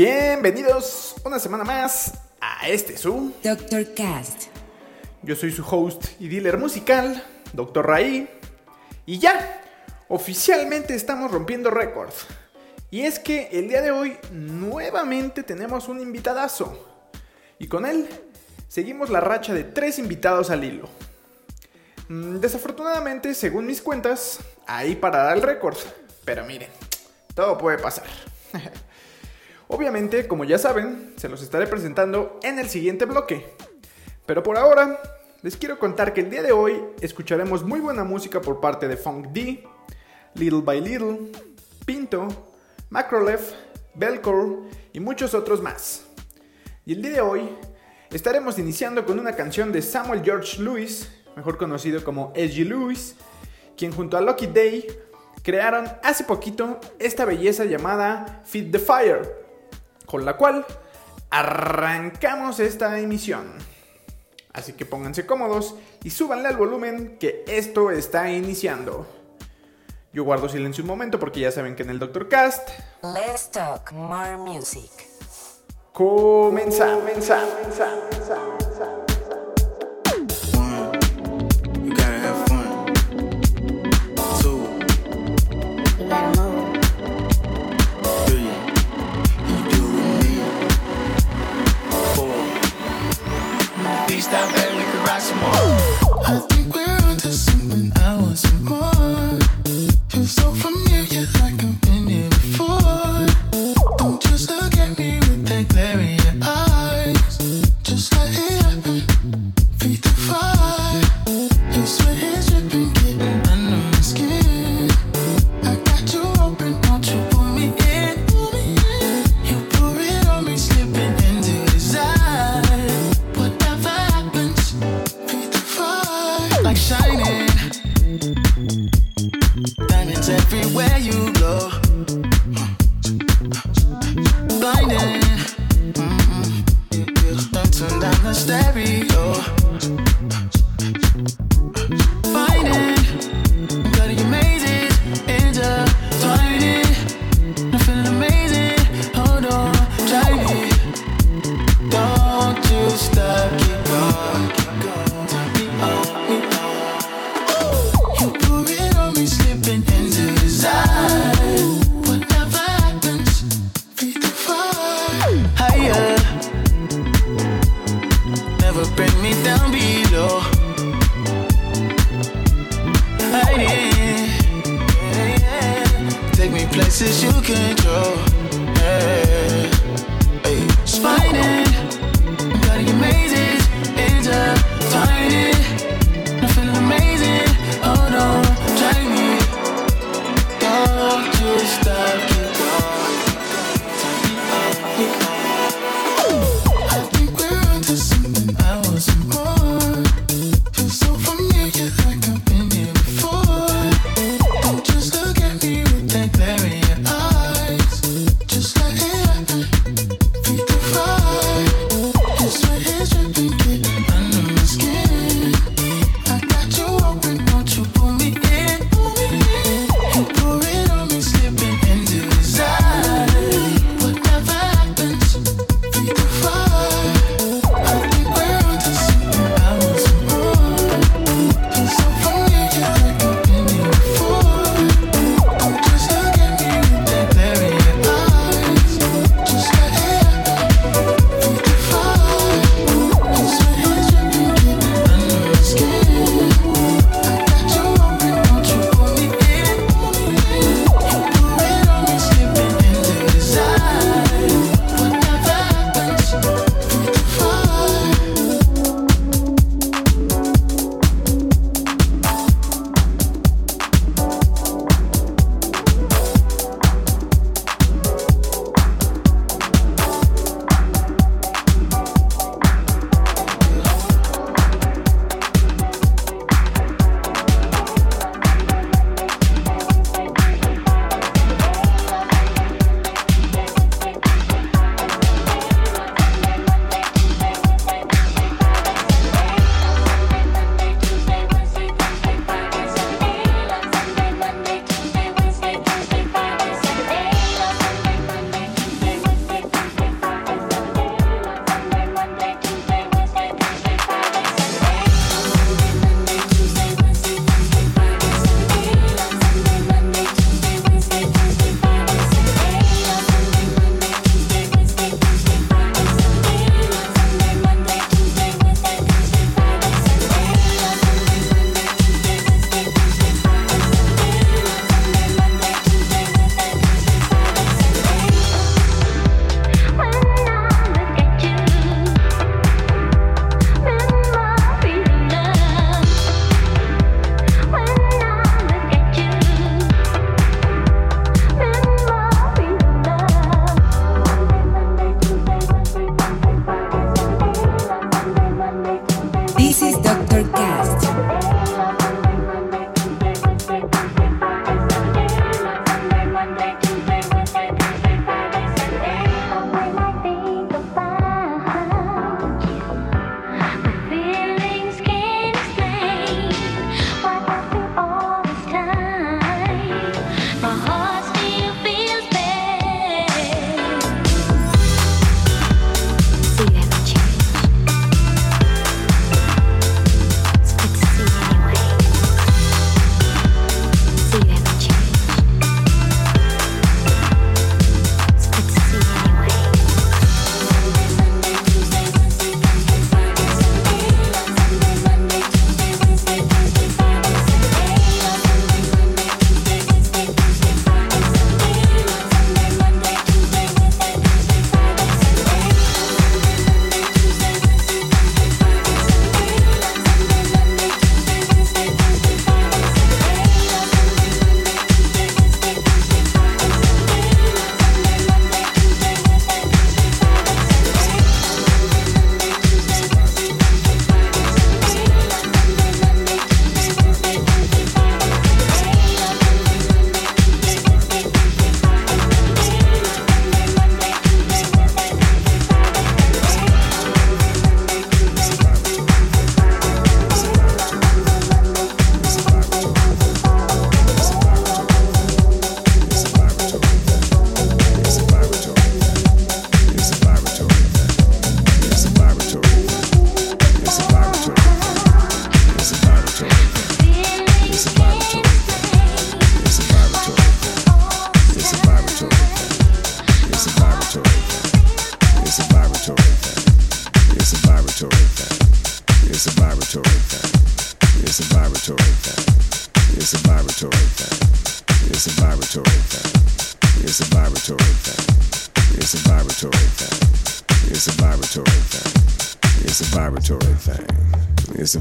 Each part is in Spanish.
Bienvenidos una semana más a este su. Dr. Cast. Yo soy su host y dealer musical, Dr. Raí. Y ya, oficialmente estamos rompiendo récords. Y es que el día de hoy nuevamente tenemos un invitadazo. Y con él seguimos la racha de tres invitados al hilo. Mm, Desafortunadamente, según mis cuentas, ahí parará el récord. Pero miren, todo puede pasar. Obviamente, como ya saben, se los estaré presentando en el siguiente bloque. Pero por ahora, les quiero contar que el día de hoy escucharemos muy buena música por parte de Funk D, Little by Little, Pinto, Macrolef, Belcore y muchos otros más. Y el día de hoy estaremos iniciando con una canción de Samuel George Lewis, mejor conocido como S.G. Lewis, quien junto a Lucky Day crearon hace poquito esta belleza llamada Feed the Fire, con la cual arrancamos esta emisión. Así que pónganse cómodos y súbanle al volumen que esto está iniciando. Yo guardo silencio un momento porque ya saben que en el Doctor Cast Let's talk more music. comenzamos. One,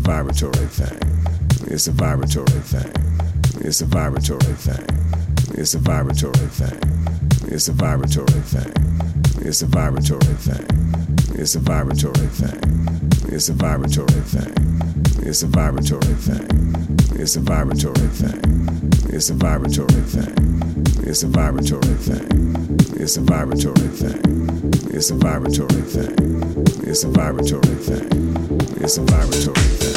vibratory thing. It's a vibratory thing. It's a vibratory thing. It's a vibratory thing. It's a vibratory thing. It's a vibratory thing. It's a vibratory thing. It's a vibratory thing. It's a vibratory thing. It's a vibratory thing. It's a vibratory thing. It's a vibratory thing. It's a vibratory thing. It's a vibratory thing. It's a vibratory thing. It's a vibratory thing.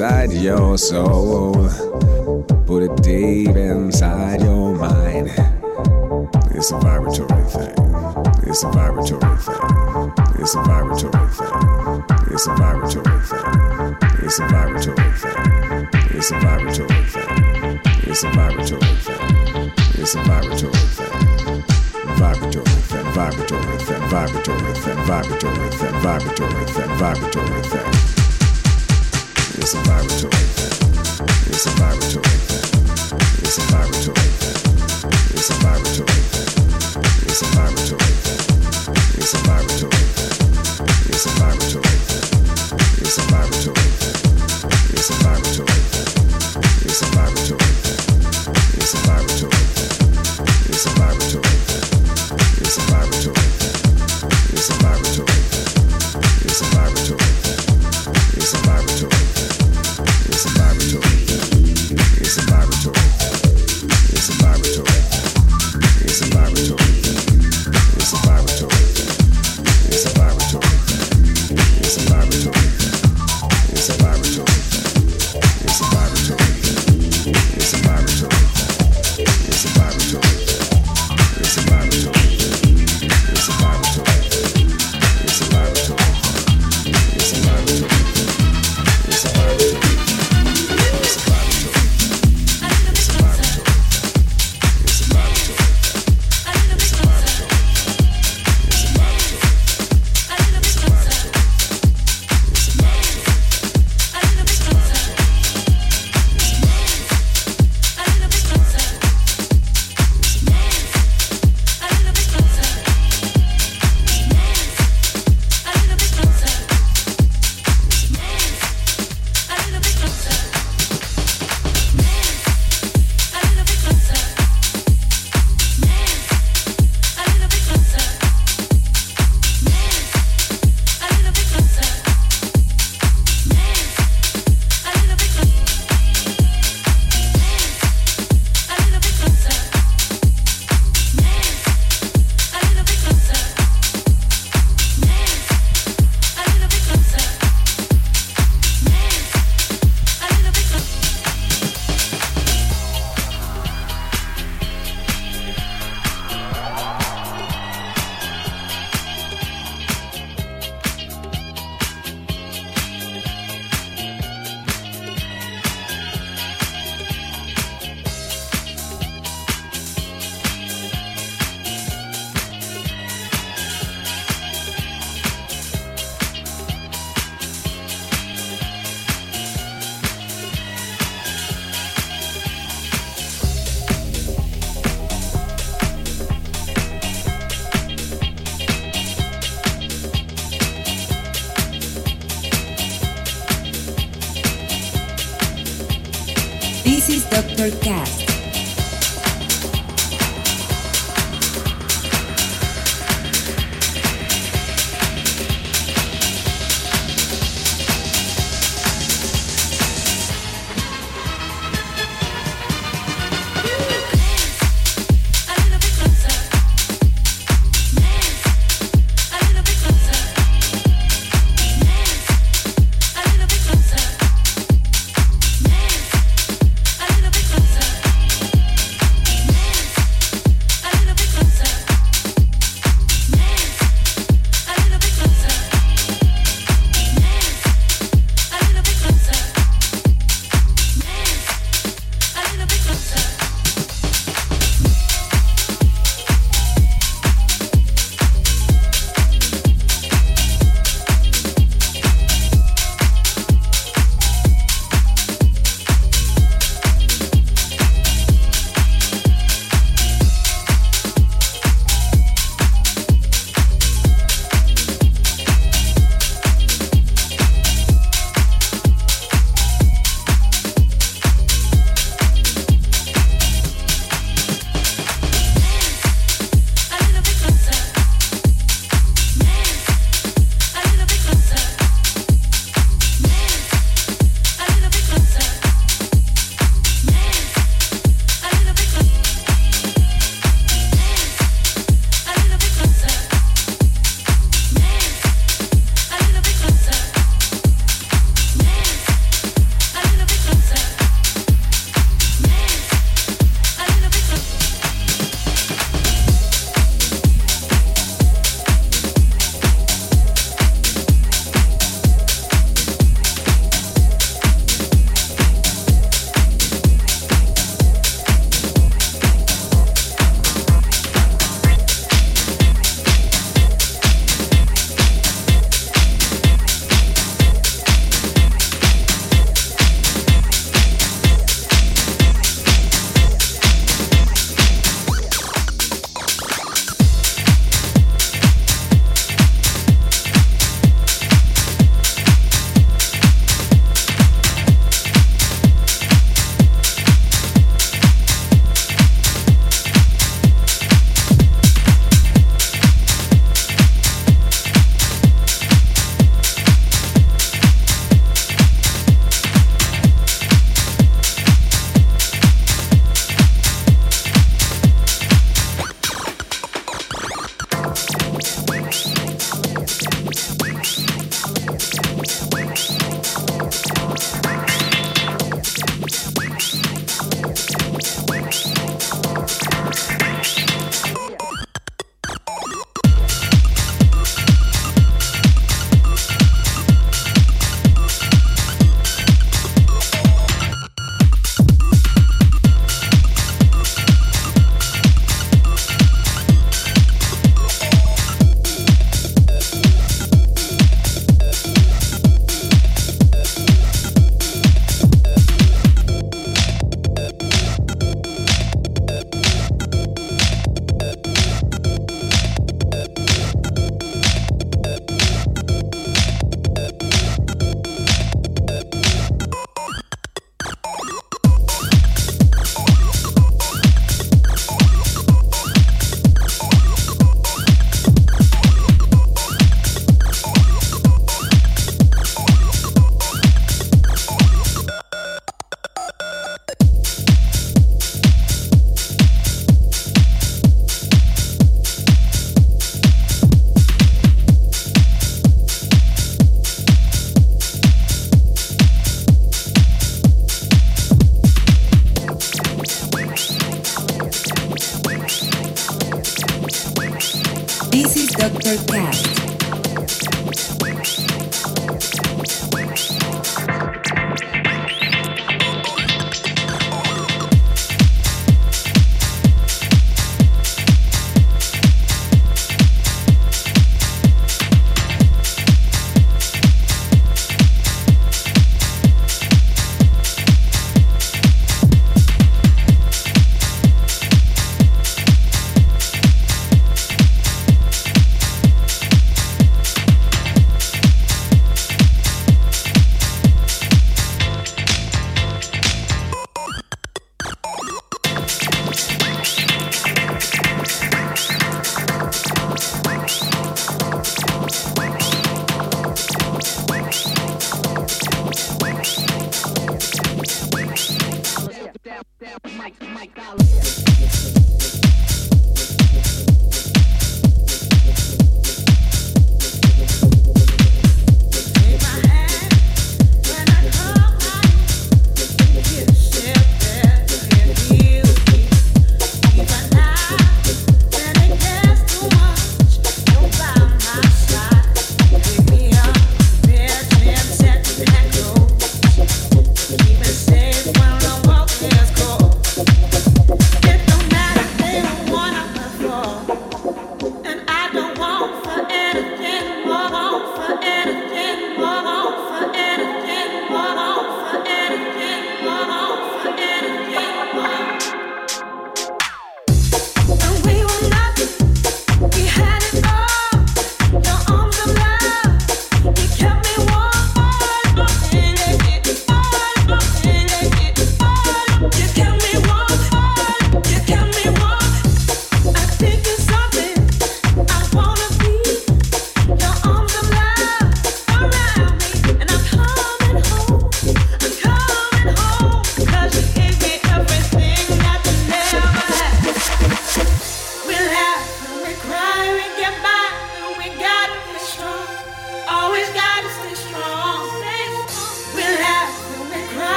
inside your soul. Put it deep inside your mind. It's a vibratory thing. It's a vibratory thing. It's a vibratory thing. It's a vibratory thing. It's a vibratory thing. It's a vibratory thing. It's a vibratory thing. It's a vibratory thing. Vibratory thing. Vibratory thing. Vibratory thing. Vibratory thing. Vibratory thing. Vibratory thing. It's a vibratory thing. It's a vibratory thing. It's a vibratory thing. It's a vibratory thing. It's a vibratory thing. It's a vibratory thing. It's a vibratory thing. It's a vibratory thing. It's a vibratory thing. It's a vibratory thing. It's a vibratory thing. It's a vibratory thing.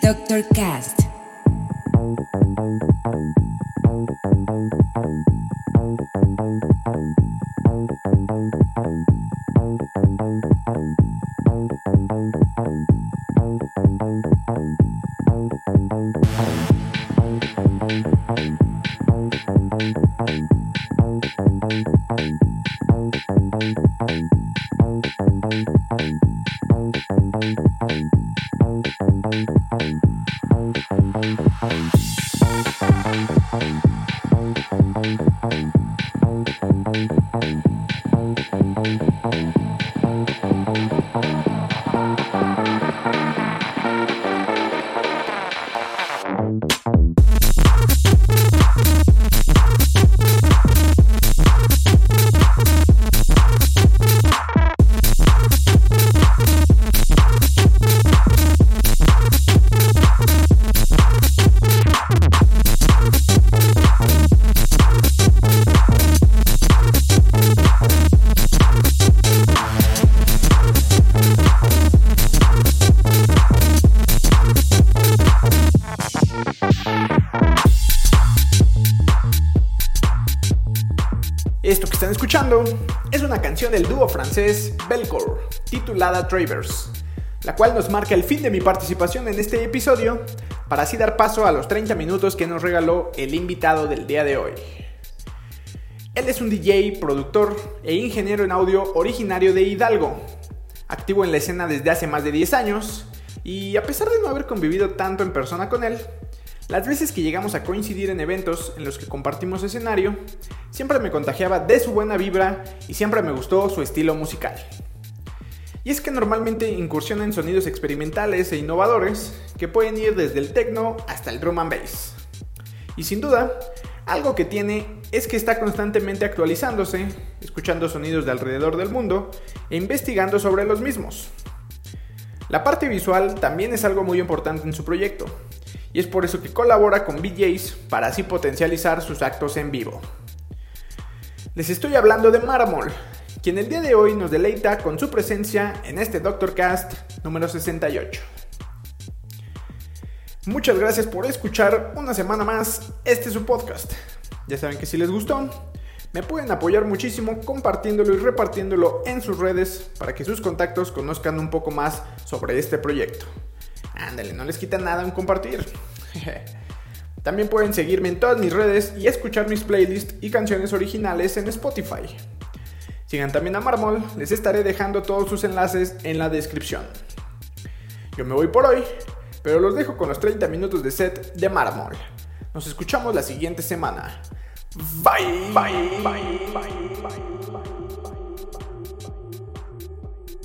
Doctor Cast. Francés Belcourt, titulada Travers, la cual nos marca el fin de mi participación en este episodio, para así dar paso a los 30 minutos que nos regaló el invitado del día de hoy. Él es un DJ, productor e ingeniero en audio originario de Hidalgo, activo en la escena desde hace más de 10 años, y a pesar de no haber convivido tanto en persona con él, las veces que llegamos a coincidir en eventos en los que compartimos escenario, siempre me contagiaba de su buena vibra y siempre me gustó su estilo musical. Y es que normalmente incursiona en sonidos experimentales e innovadores que pueden ir desde el techno hasta el drum and bass. Y sin duda, algo que tiene es que está constantemente actualizándose, escuchando sonidos de alrededor del mundo e investigando sobre los mismos. La parte visual también es algo muy importante en su proyecto, y es por eso que colabora con BJs para así potencializar sus actos en vivo. Les estoy hablando de Maramol, quien el día de hoy nos deleita con su presencia en este Doctor Cast número 68. Muchas gracias por escuchar una semana más este es su podcast. Ya saben que si les gustó, me pueden apoyar muchísimo compartiéndolo y repartiéndolo en sus redes para que sus contactos conozcan un poco más sobre este proyecto. Ándale, no les quita nada en compartir. También pueden seguirme en todas mis redes y escuchar mis playlists y canciones originales en Spotify. Sigan también a Marmol, les estaré dejando todos sus enlaces en la descripción. Yo me voy por hoy, pero los dejo con los 30 minutos de set de Marmol. Nos escuchamos la siguiente semana. Bye, bye, bye, bye, bye.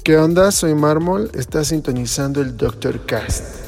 ¿Qué onda? Soy Mármol, está sintonizando el Dr. Cast.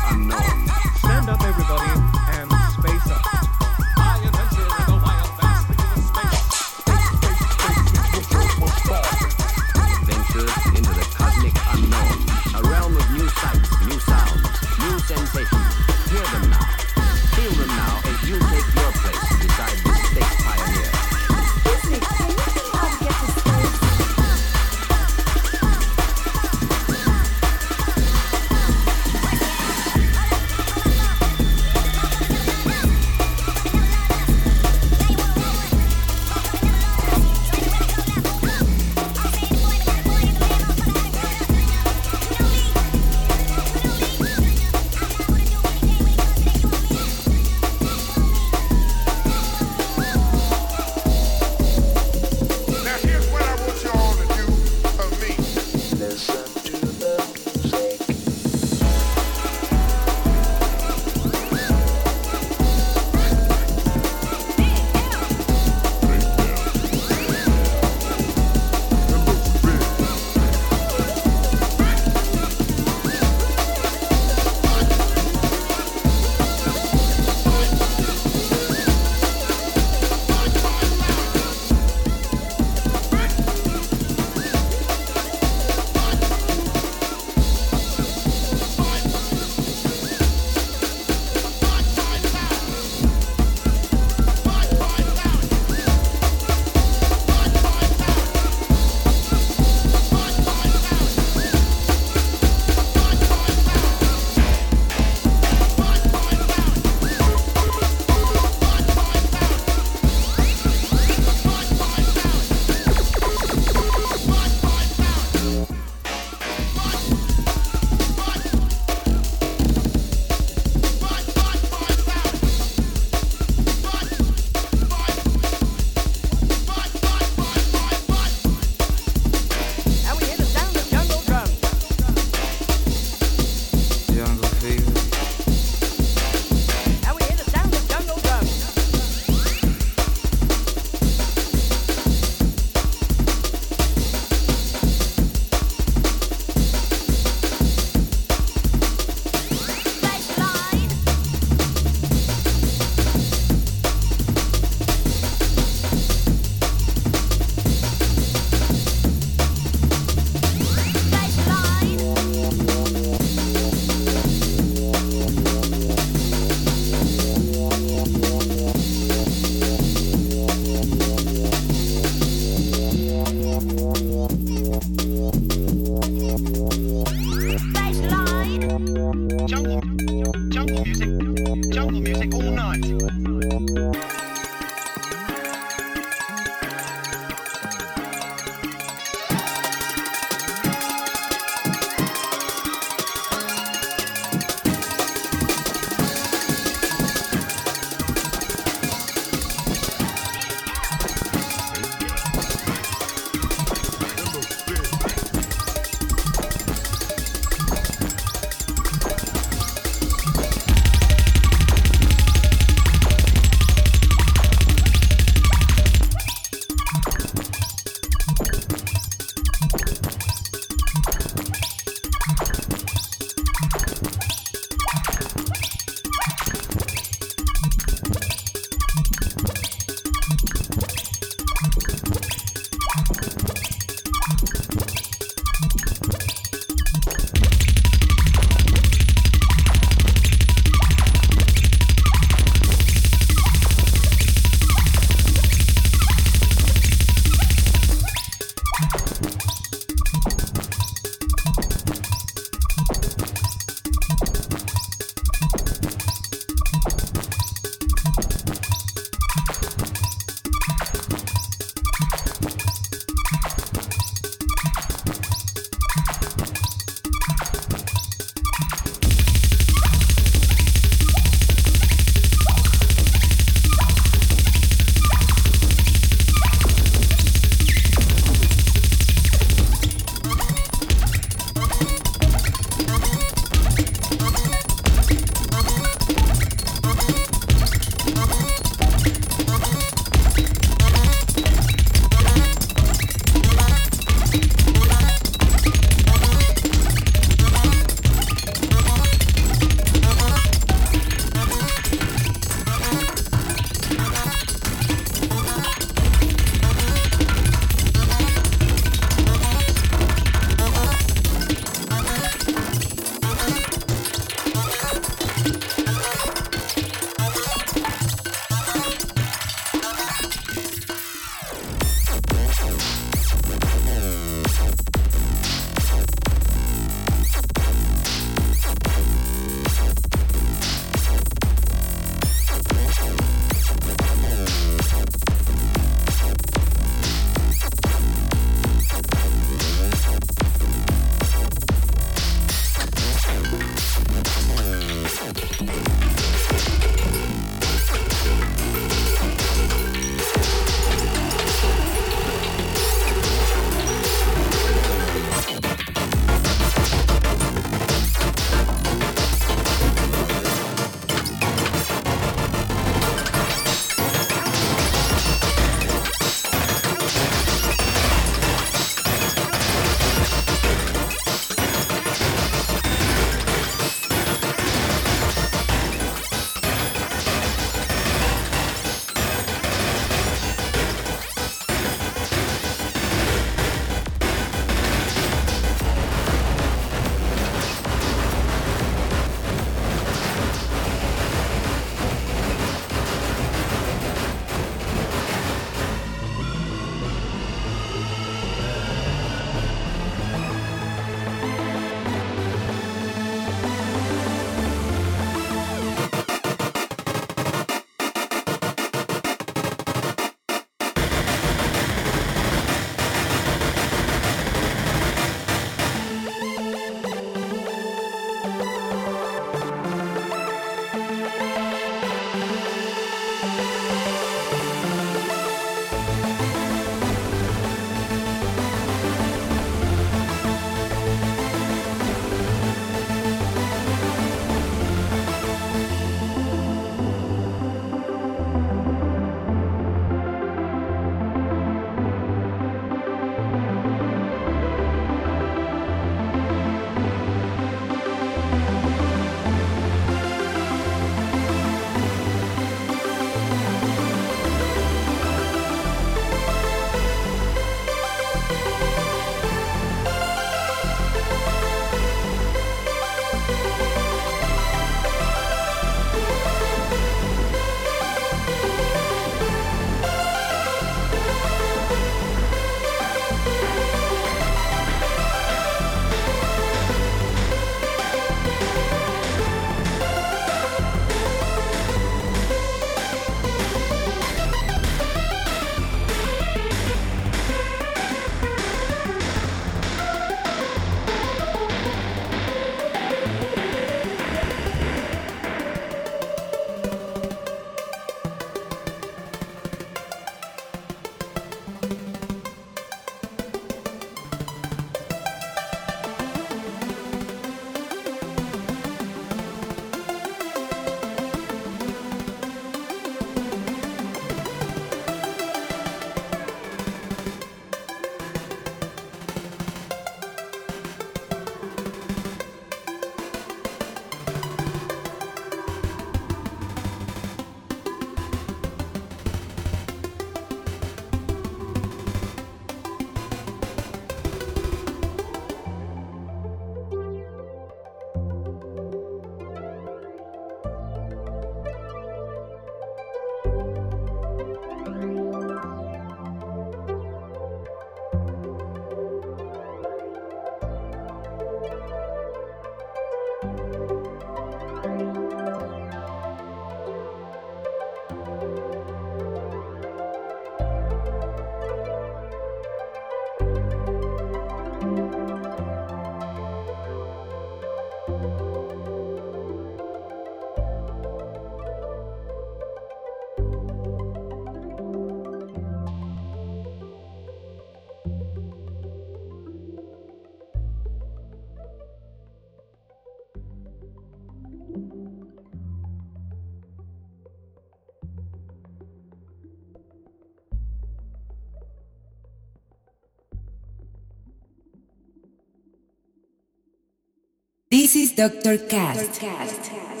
Dr. Cast. Dr. Cast.